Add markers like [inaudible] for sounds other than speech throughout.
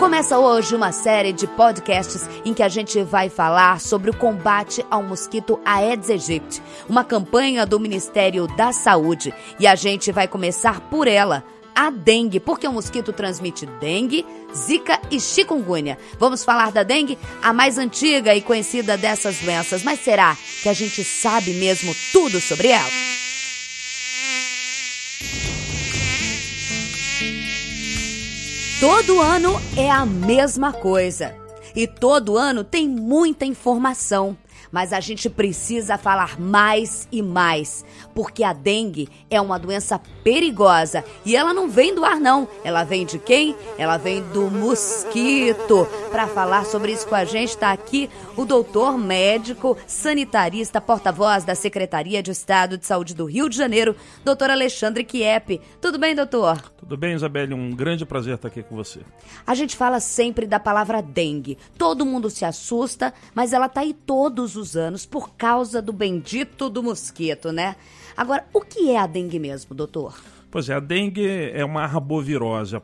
Começa hoje uma série de podcasts em que a gente vai falar sobre o combate ao mosquito Aedes aegypti, uma campanha do Ministério da Saúde. E a gente vai começar por ela, a dengue, porque o mosquito transmite dengue, zika e chikungunya. Vamos falar da dengue, a mais antiga e conhecida dessas doenças, mas será que a gente sabe mesmo tudo sobre ela? Todo ano é a mesma coisa. E todo ano tem muita informação mas a gente precisa falar mais e mais, porque a dengue é uma doença perigosa e ela não vem do ar não, ela vem de quem? Ela vem do mosquito. Para falar sobre isso com a gente está aqui o doutor médico sanitarista, porta-voz da Secretaria de Estado de Saúde do Rio de Janeiro, doutor Alexandre Kiep. Tudo bem, doutor? Tudo bem, Isabelle, um grande prazer estar aqui com você. A gente fala sempre da palavra dengue. Todo mundo se assusta, mas ela tá aí todos os anos por causa do bendito do mosquito, né? Agora, o que é a dengue mesmo, doutor? Pois é, a dengue é uma arbovirose. A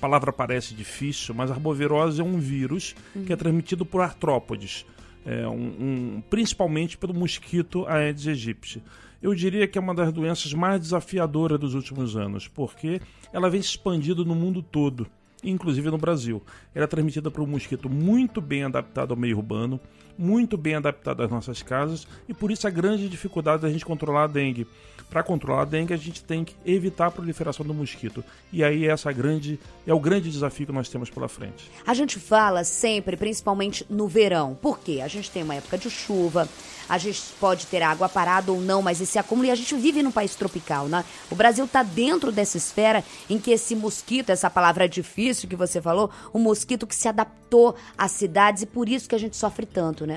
palavra parece difícil, mas a arbovirose é um vírus uhum. que é transmitido por artrópodes, é um, um, principalmente pelo mosquito Aedes aegypti. Eu diria que é uma das doenças mais desafiadoras dos últimos anos, porque ela vem se expandindo no mundo todo inclusive no Brasil. Ela é transmitida por um mosquito muito bem adaptado ao meio urbano, muito bem adaptado às nossas casas e por isso a grande dificuldade da gente controlar a dengue. Para controlar a dengue, a gente tem que evitar a proliferação do mosquito. E aí essa grande é o grande desafio que nós temos pela frente. A gente fala sempre, principalmente no verão. Por quê? A gente tem uma época de chuva, a gente pode ter água parada ou não, mas esse acúmulo e a gente vive num país tropical, né? O Brasil está dentro dessa esfera em que esse mosquito, essa palavra difícil que você falou, o mosquito que se adaptou às cidades e por isso que a gente sofre tanto, né?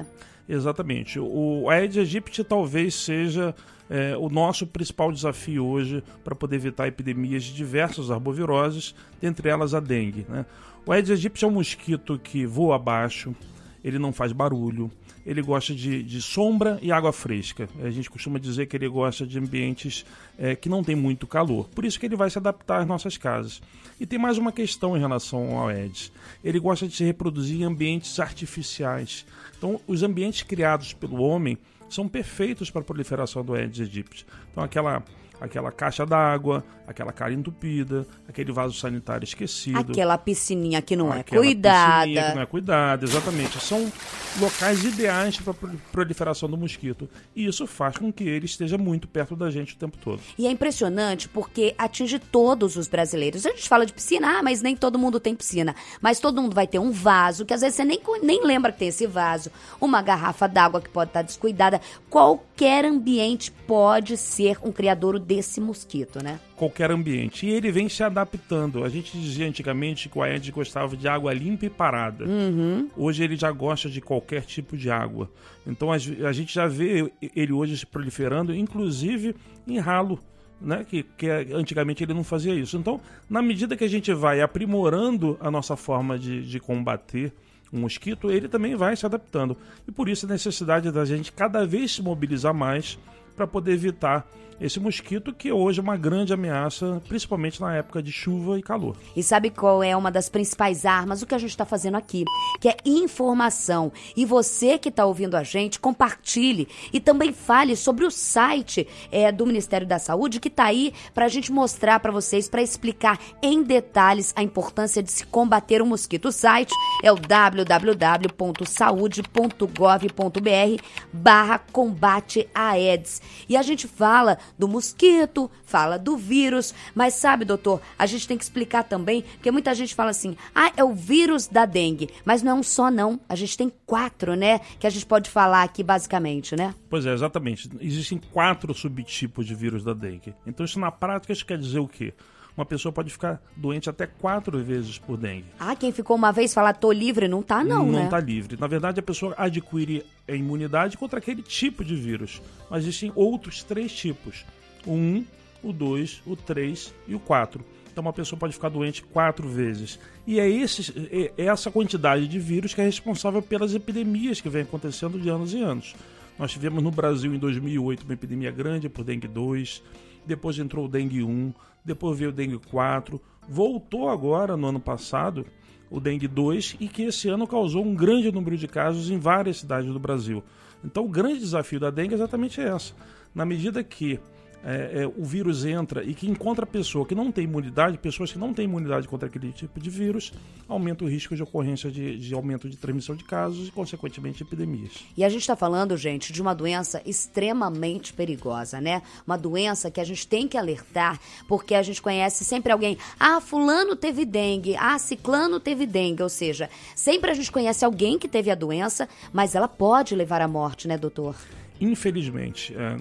Exatamente. O Aedes aegypti talvez seja é, o nosso principal desafio hoje para poder evitar epidemias de diversas arboviroses, dentre elas a dengue. Né? O Aedes aegypti é um mosquito que voa abaixo, ele não faz barulho, ele gosta de, de, sombra e água fresca. A gente costuma dizer que ele gosta de ambientes é, que não tem muito calor. Por isso que ele vai se adaptar às nossas casas. E tem mais uma questão em relação ao Aedes. Ele gosta de se reproduzir em ambientes artificiais. Então, os ambientes criados pelo homem são perfeitos para a proliferação do Aedes aegypti. Então, aquela aquela caixa d'água, aquela cara entupida, aquele vaso sanitário esquecido. Aquela piscininha que não é cuidada. Piscininha que não é cuidada, exatamente. São locais ideais para proliferação do mosquito. E isso faz com que ele esteja muito perto da gente o tempo todo. E é impressionante porque atinge todos os brasileiros. A gente fala de piscina, ah, mas nem todo mundo tem piscina. Mas todo mundo vai ter um vaso, que às vezes você nem, nem lembra que tem esse vaso. Uma garrafa d'água que pode estar descuidada. Qualquer ambiente pode ser um criador desse mosquito, né? Qualquer ambiente. E ele vem se adaptando. A gente dizia antigamente que o Aedes gostava de água limpa e parada. Uhum. Hoje ele já gosta de qualquer tipo de água. Então a, a gente já vê ele hoje se proliferando, inclusive em ralo. Né? Que, que antigamente ele não fazia isso. Então, na medida que a gente vai aprimorando a nossa forma de, de combater o mosquito, ele também vai se adaptando. E por isso a necessidade da gente cada vez se mobilizar mais para poder evitar esse mosquito que hoje é uma grande ameaça, principalmente na época de chuva e calor. E sabe qual é uma das principais armas? O que a gente está fazendo aqui, que é informação. E você que está ouvindo a gente, compartilhe e também fale sobre o site é, do Ministério da Saúde que está aí para a gente mostrar para vocês, para explicar em detalhes a importância de se combater o mosquito. O site é o www.saude.gov.br barra combate Aedes. E a gente fala do mosquito, fala do vírus, mas sabe, doutor, a gente tem que explicar também, porque muita gente fala assim: "Ah, é o vírus da dengue", mas não é um só não. A gente tem quatro, né, que a gente pode falar aqui basicamente, né? Pois é, exatamente. Existem quatro subtipos de vírus da dengue. Então isso na prática isso quer dizer o quê? Uma pessoa pode ficar doente até quatro vezes por dengue. Ah, quem ficou uma vez falar tô livre, não tá não, não né? Não tá livre. Na verdade, a pessoa adquire a imunidade contra aquele tipo de vírus. Mas existem outros três tipos. O 1, o 2, o 3 e o 4. Então uma pessoa pode ficar doente quatro vezes. E é, esse, é, é essa quantidade de vírus que é responsável pelas epidemias que vem acontecendo de anos e anos. Nós tivemos no Brasil em 2008 uma epidemia grande por dengue 2, depois entrou o dengue 1, depois veio o dengue 4. Voltou agora no ano passado o dengue 2 e que esse ano causou um grande número de casos em várias cidades do Brasil. Então, o grande desafio da dengue é exatamente essa. Na medida que é, é, o vírus entra e que encontra pessoa que não tem imunidade, pessoas que não têm imunidade contra aquele tipo de vírus, aumenta o risco de ocorrência de, de aumento de transmissão de casos e, consequentemente, epidemias. E a gente está falando, gente, de uma doença extremamente perigosa, né? Uma doença que a gente tem que alertar, porque a gente conhece sempre alguém. Ah, fulano teve dengue, ah, ciclano teve dengue. Ou seja, sempre a gente conhece alguém que teve a doença, mas ela pode levar à morte, né, doutor? Infelizmente. É,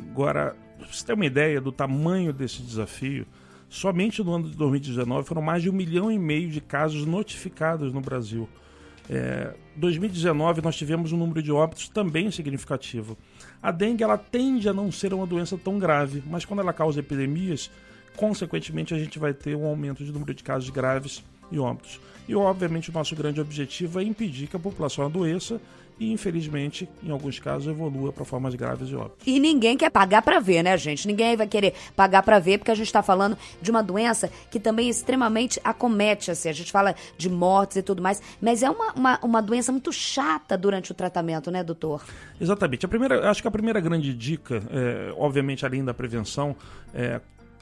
agora, você ter uma ideia do tamanho desse desafio, somente no ano de 2019 foram mais de um milhão e meio de casos notificados no Brasil. É, 2019 nós tivemos um número de óbitos também significativo. A dengue ela tende a não ser uma doença tão grave, mas quando ela causa epidemias, consequentemente a gente vai ter um aumento de número de casos graves e óbitos. E obviamente o nosso grande objetivo é impedir que a população adoeça e, infelizmente, em alguns casos, evolua para formas graves de óbito. E ninguém quer pagar para ver, né, gente? Ninguém vai querer pagar para ver, porque a gente está falando de uma doença que também extremamente acomete, assim. A gente fala de mortes e tudo mais, mas é uma, uma, uma doença muito chata durante o tratamento, né, doutor? Exatamente. A primeira, acho que a primeira grande dica, é, obviamente, além da prevenção, é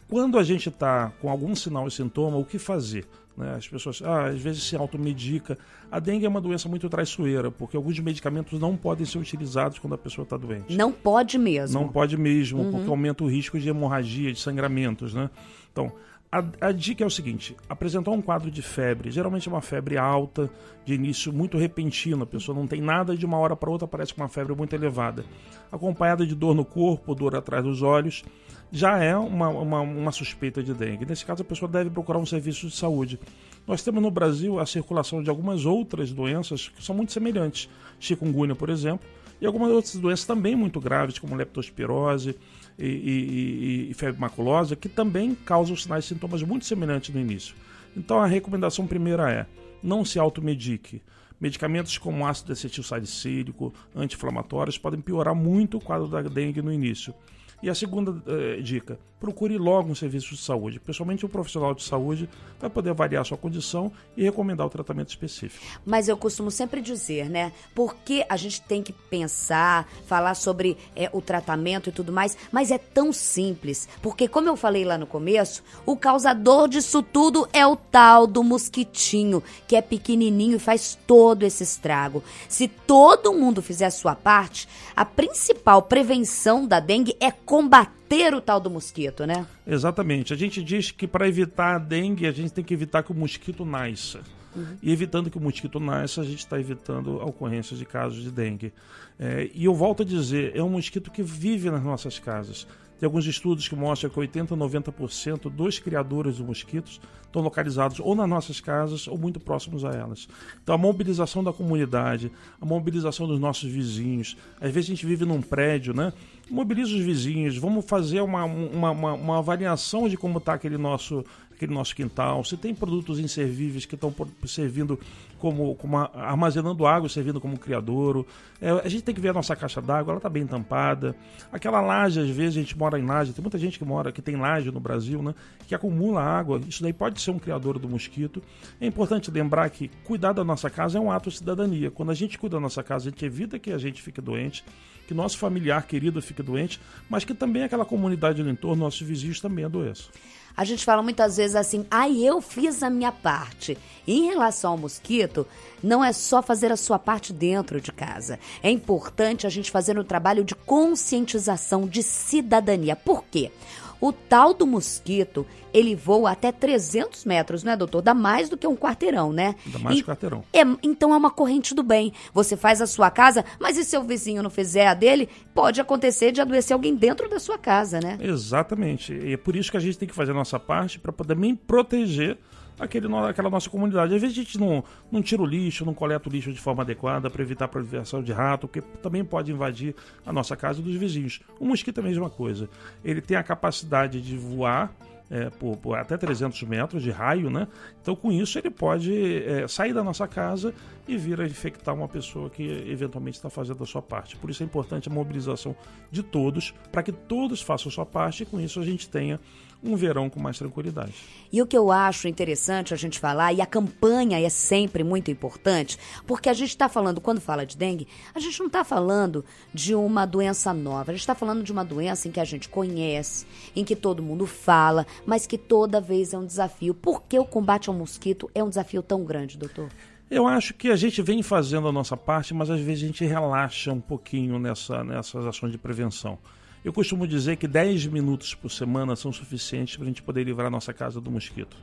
quando a gente está com algum sinal e sintoma, o que fazer? Né? As pessoas ah, às vezes se automedica. A dengue é uma doença muito traiçoeira, porque alguns medicamentos não podem ser utilizados quando a pessoa está doente. Não pode mesmo. Não pode mesmo, uhum. porque aumenta o risco de hemorragia, de sangramentos. Né? Então, a, a, dica é o seguinte: apresentar um quadro de febre, geralmente é uma febre alta, de início muito repentino, a pessoa não tem nada de uma hora para outra, parece com uma febre muito elevada, acompanhada de dor no corpo, dor atrás dos olhos, já é uma, uma, uma suspeita de dengue. Nesse caso, a pessoa deve procurar um serviço de saúde. Nós temos no Brasil a circulação de algumas outras doenças que são muito semelhantes, chikungunya, por exemplo, e algumas outras doenças também muito graves, como leptospirose e, e, e, febre maculosa, que também causam sinais e sintomas muito semelhantes no início. Então a recomendação primeira é: não se automedique. Medicamentos como ácido acetil salicílico, anti-inflamatórios, podem piorar muito o quadro da dengue no início. E a segunda eh, dica, procure logo um serviço de saúde. Pessoalmente, um profissional de saúde vai poder avaliar a sua condição e recomendar o tratamento específico. Mas eu costumo sempre dizer, né? Porque a gente tem que pensar, falar sobre é, o tratamento e tudo mais, mas é tão simples. Porque, como eu falei lá no começo, o causador disso tudo é o tal do mosquitinho, que é pequenininho e faz todo esse estrago. Se todo mundo fizer a sua parte, a principal prevenção da dengue é combater o tal do mosquito, né? Exatamente. A gente diz que para evitar a dengue, a gente tem que evitar que o mosquito nasça. Uhum. E evitando que o mosquito nasça, a gente está evitando a ocorrência de casos de dengue. É, e eu volto a dizer, é um mosquito que vive nas nossas casas. Tem alguns estudos que mostram que 80% a 90% dos criadores de mosquitos estão localizados ou nas nossas casas ou muito próximos a elas. Então a mobilização da comunidade, a mobilização dos nossos vizinhos. Às vezes a gente vive num prédio, né? Mobiliza os vizinhos, vamos fazer uma, uma, uma, uma avaliação de como está aquele nosso aquele nosso quintal, se tem produtos inservíveis que estão servindo como, como armazenando água, servindo como criadouro. É, a gente tem que ver a nossa caixa d'água, ela está bem tampada. Aquela laje, às vezes a gente mora em laje, tem muita gente que mora, que tem laje no Brasil, né? Que acumula água. Isso daí pode ser um criador do mosquito. É importante lembrar que cuidar da nossa casa é um ato de cidadania. Quando a gente cuida da nossa casa, a gente evita que a gente fique doente, que nosso familiar querido fique doente, mas que também aquela comunidade no entorno, nossos vizinhos também adoeçam. A gente fala muitas vezes assim, ai, ah, eu fiz a minha parte. Em relação ao mosquito, não é só fazer a sua parte dentro de casa. É importante a gente fazer um trabalho de conscientização, de cidadania. Por quê? O tal do mosquito, ele voa até 300 metros, né, doutor? Dá mais do que um quarteirão, né? Dá mais e, que um quarteirão. É, então é uma corrente do bem. Você faz a sua casa, mas e seu vizinho não fizer a dele? Pode acontecer de adoecer alguém dentro da sua casa, né? Exatamente. E é por isso que a gente tem que fazer a nossa parte para poder também proteger aquele, aquela nossa comunidade. Às vezes a gente não, não tira o lixo, não coleta o lixo de forma adequada para evitar a proliferação de rato, que também pode invadir a nossa casa dos vizinhos. O mosquito é a mesma coisa. Ele tem a capacidade de voar é, por, por, até 300 metros de raio, né? Então, com isso, ele pode é, sair da nossa casa e vir a infectar uma pessoa que eventualmente está fazendo a sua parte. Por isso é importante a mobilização de todos, para que todos façam a sua parte e com isso a gente tenha um verão com mais tranquilidade. E o que eu acho interessante a gente falar, e a campanha é sempre muito importante, porque a gente está falando, quando fala de dengue, a gente não está falando de uma doença nova, a gente está falando de uma doença em que a gente conhece, em que todo mundo fala, mas que toda vez é um desafio. Por que o combate ao mosquito é um desafio tão grande, doutor? Eu acho que a gente vem fazendo a nossa parte, mas às vezes a gente relaxa um pouquinho nessa, nessas ações de prevenção. Eu costumo dizer que 10 minutos por semana são suficientes para a gente poder livrar a nossa casa do mosquito.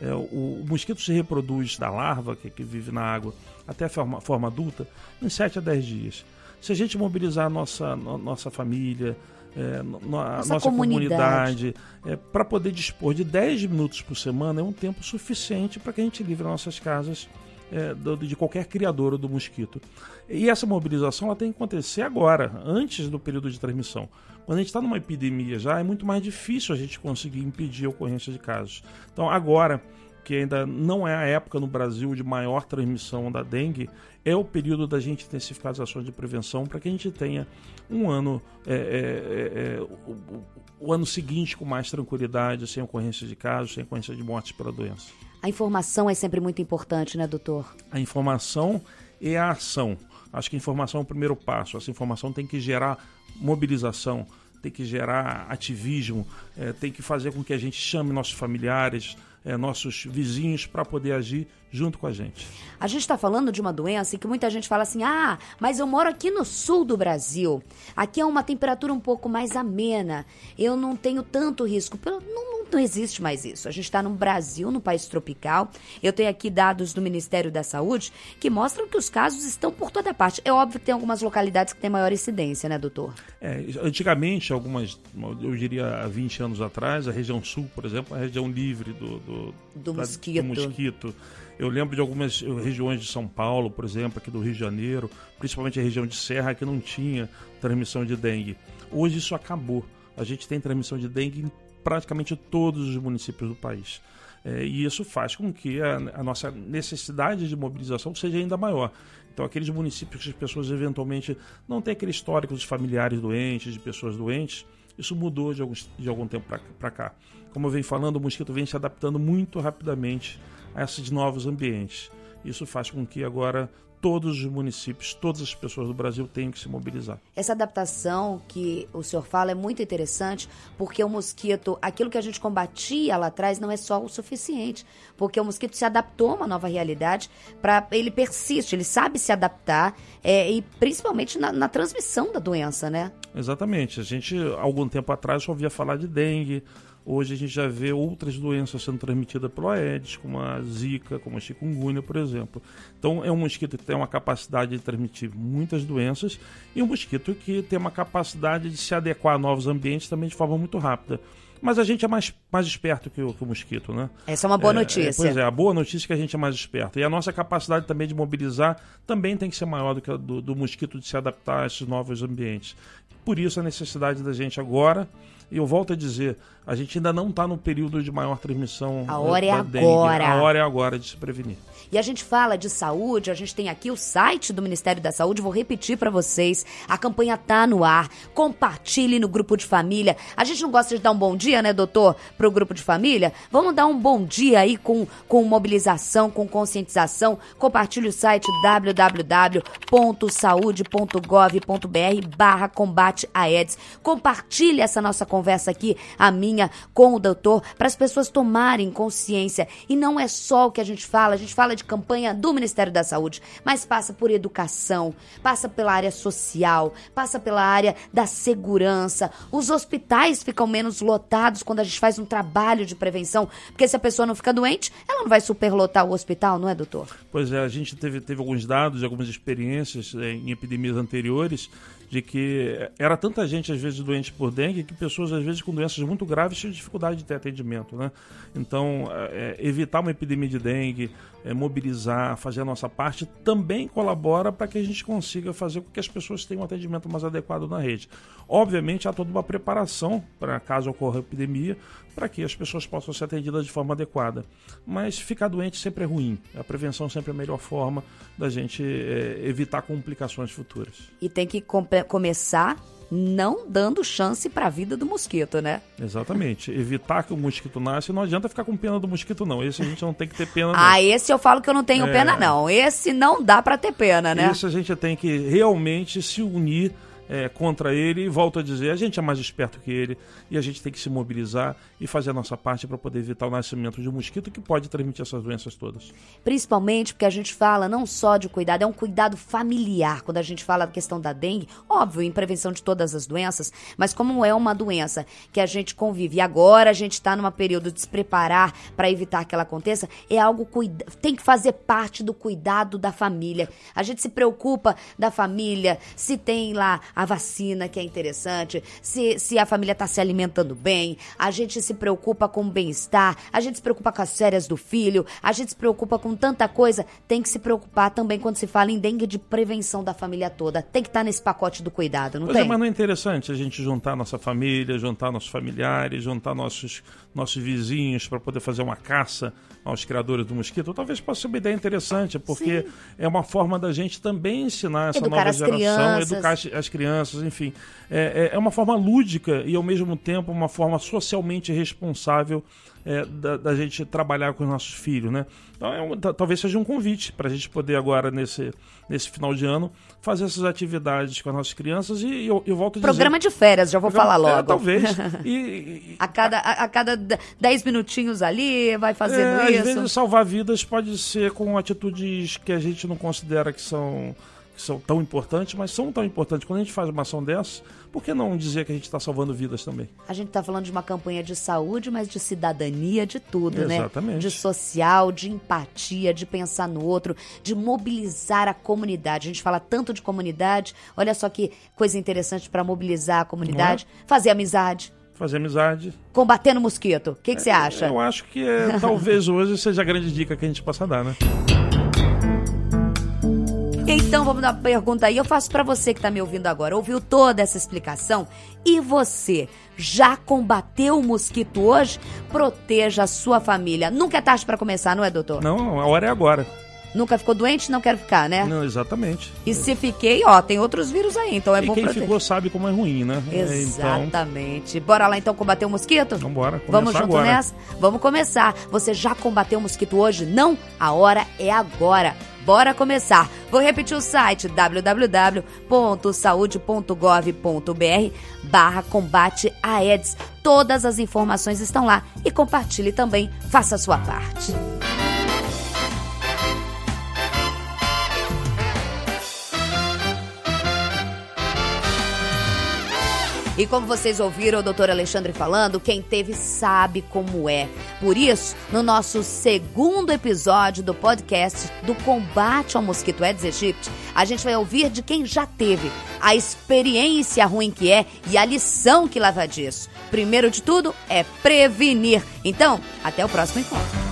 É, o, o, mosquito se reproduz da larva, que, que vive na água, até a forma, forma, adulta, em 7 a 10 dias. Se a gente mobilizar a nossa, no, nossa família, é, no, a nossa, nossa comunidade, comunidade é, para poder dispor de 10 minutos por semana, é um tempo suficiente para que a gente livre nossas casas é, do, de qualquer criador do mosquito. E essa mobilização ela tem que acontecer agora, antes do período de transmissão. Quando a gente está numa epidemia já, é muito mais difícil a gente conseguir impedir a ocorrência de casos. Então, agora, que ainda não é a época no Brasil de maior transmissão da dengue, é o período da gente intensificar as ações de prevenção para que a gente tenha um ano, é, é, é, é o, o, ano seguinte com mais tranquilidade, sem ocorrência de casos, sem ocorrência de mortes pela doença. A informação é sempre muito importante, né, doutor? A informação e a ação. Acho que a informação é o primeiro passo. Essa informação tem que gerar mobilização, tem que gerar ativismo, é, tem que fazer com que a gente chame nossos familiares, é, nossos vizinhos para poder agir junto com a gente. A gente está falando de uma doença em que muita gente fala assim: ah, mas eu moro aqui no sul do Brasil. Aqui é uma temperatura um pouco mais amena. Eu não tenho tanto risco. Não, não, não existe mais isso. A gente está no Brasil, no país tropical. Eu tenho aqui dados do Ministério da Saúde que mostram que os casos estão por toda parte. É óbvio que tem algumas localidades que têm maior incidência, né, doutor? É, antigamente, algumas, eu diria há 20 anos atrás, a região sul, por exemplo, é a região livre do, do, do da, mosquito. Do mosquito. Eu lembro de algumas regiões de São Paulo, por exemplo, aqui do Rio de Janeiro, principalmente a região de Serra, que não tinha transmissão de dengue. Hoje isso acabou. A gente tem transmissão de dengue em praticamente todos os municípios do país. É, e isso faz com que a, a, nossa necessidade de mobilização seja ainda maior. Então, aqueles municípios que as pessoas eventualmente não têm aquele histórico de familiares doentes, de pessoas doentes, isso mudou de, alguns, de algum tempo para cá. Como eu venho falando, o mosquito vem se adaptando muito rapidamente a esses novos ambientes. Isso faz com que agora todos os municípios, todas as pessoas do Brasil tenham que se mobilizar. Essa adaptação que o senhor fala é muito interessante, porque o mosquito, aquilo que a gente combatia lá atrás, não é só o suficiente, porque o mosquito se adaptou a uma nova realidade, para ele persiste, ele sabe se adaptar, é, e principalmente na, na transmissão da doença, né? Exatamente. A gente, algum tempo atrás, ouvia falar de dengue, Hoje a gente já vê outras doenças sendo transmitidas pelo Aedes, como a Zika, como a chikungunya, por exemplo. Então é um mosquito que tem uma capacidade de transmitir muitas doenças e um mosquito que tem uma capacidade de se adequar a novos ambientes também de forma muito rápida. Mas a gente é mais, mais esperto que o, que o mosquito, né? Essa é uma boa é, notícia. É, pois é, a boa notícia é que a gente é mais esperto. E a nossa capacidade também de mobilizar também tem que ser maior do que a do, do mosquito de se adaptar a esses novos ambientes. Por isso a necessidade da gente agora e eu volto a dizer, a gente ainda não está no período de maior transmissão. A hora é agora. A hora é agora de se prevenir. E a gente fala de saúde, a gente tem aqui o site do Ministério da Saúde, vou repetir para vocês. A campanha tá no ar. Compartilhe no grupo de família. A gente não gosta de dar um bom dia, né, doutor, pro grupo de família? Vamos dar um bom dia aí com, com mobilização, com conscientização. Compartilhe o site www.saude.gov.br barra combate a AIDS. Compartilhe essa nossa conversa aqui, a minha com o doutor, para as pessoas tomarem consciência. E não é só o que a gente fala, a gente fala de campanha do Ministério da Saúde, mas passa por educação, passa pela área social, passa pela área da segurança. Os hospitais ficam menos lotados quando a gente faz um trabalho de prevenção, porque se a pessoa não fica doente, ela não vai superlotar o hospital, não é, doutor? Pois é, a gente teve, teve alguns dados, algumas experiências é, em epidemias anteriores de que era tanta gente às vezes doente por dengue que pessoas às vezes com doenças muito graves tinham dificuldade de ter atendimento, né? Então, é, é evitar uma epidemia de dengue, é, mobilizar, fazer a nossa parte também colabora para que a gente consiga fazer com que as pessoas tenham um atendimento mais adequado na rede. Obviamente há toda uma preparação para caso ocorra epidemia, para que as pessoas possam ser atendidas de forma adequada. Mas ficar doente sempre é ruim. A prevenção sempre é a melhor forma da gente é, evitar complicações futuras. E tem que começar não dando chance para a vida do mosquito, né? Exatamente. Evitar que o mosquito nasça. Não adianta ficar com pena do mosquito, não. Esse a gente não tem que ter pena. Não. Ah, esse eu falo que eu não tenho é... pena, não. Esse não dá para ter pena, né? Esse a gente tem que realmente se unir é, contra ele e volto a dizer, a gente é mais esperto que ele e a gente tem que se mobilizar e fazer a nossa parte para poder evitar o nascimento de um mosquito que pode transmitir essas doenças todas. Principalmente porque a gente fala não só de cuidado, é um cuidado familiar. Quando a gente fala da questão da dengue, óbvio, em prevenção de todas as doenças, mas como é uma doença que a gente convive e agora a gente está num período de se preparar para evitar que ela aconteça, é algo cuida tem que fazer parte do cuidado da família. A gente se preocupa da família, se tem lá a vacina, que é interessante, se, se a família está se alimentando bem, a gente se preocupa com o bem-estar, a gente se preocupa com as férias do filho, a gente se preocupa com tanta coisa, tem que se preocupar também quando se fala em dengue de prevenção da família toda. Tem que estar tá nesse pacote do cuidado, não pois tem? É, mas não é interessante a gente juntar nossa família, juntar nossos familiares, juntar nossos, nossos vizinhos para poder fazer uma caça aos criadores do mosquito? Talvez possa ser uma ideia interessante, porque Sim. é uma forma da gente também ensinar essa educar nova geração, crianças. educar as, as crianças, enfim. É, é, é uma forma lúdica e, ao mesmo tempo, uma forma socialmente responsável é, da, da, gente trabalhar com os nossos filhos, né? Então, é um, talvez seja um convite para a gente poder agora, nesse, nesse final de ano, fazer essas atividades com as nossas crianças e eu, eu volto a dizer... Programa de férias, já vou falar é, logo. É, talvez. [laughs] E, e, a, cada, a, a, cada dez minutinhos ali, vai fazendo é, isso. Às vezes salvar vidas pode ser com atitudes que a gente não considera que são que são tão importantes, mas são tão importantes. Quando a gente faz uma ação dessa, por que não dizer que a gente está salvando vidas também? A gente está falando de uma campanha de saúde, mas de cidadania, de tudo, Exatamente. né? Exatamente. De social, de empatia, de pensar no outro, de mobilizar a comunidade. A gente fala tanto de comunidade, olha só que coisa interessante para mobilizar a comunidade. É? Fazer amizade, fazer amizade. Combater no mosquito. O que, que é, você acha? Eu acho que é, [laughs] talvez hoje seja a grande dica que a gente possa dar, né? Então vamos dar uma pergunta aí. Eu faço para você que tá me ouvindo agora. Ouviu toda essa explicação? E você já combateu o mosquito hoje? Proteja a sua família. Nunca é tarde para começar, não é, doutor? Não, a hora é agora. Nunca ficou doente? Não quero ficar, né? Não, exatamente. E se fiquei, ó, tem outros vírus aí, então é e bom quem proteger. ficou sabe como é ruim, né? É, Exatamente. Então... Bora lá então combater o mosquito? Vambora. Vamos junto agora. nessa? Vamos começar. Você já combateu o mosquito hoje? Não? A hora é agora. Bora começar. Vou repetir o site www.saude.gov.br barra combate a AIDS. Todas as informações estão lá e compartilhe também. Faça a sua parte. E como vocês ouviram o doutor Alexandre falando, quem teve sabe como é. Por isso, no nosso segundo episódio do podcast do combate ao mosquito Aedes aegypti, a gente vai ouvir de quem já teve, a experiência ruim que é e a lição que leva disso. Primeiro de tudo é prevenir. Então, até o próximo encontro.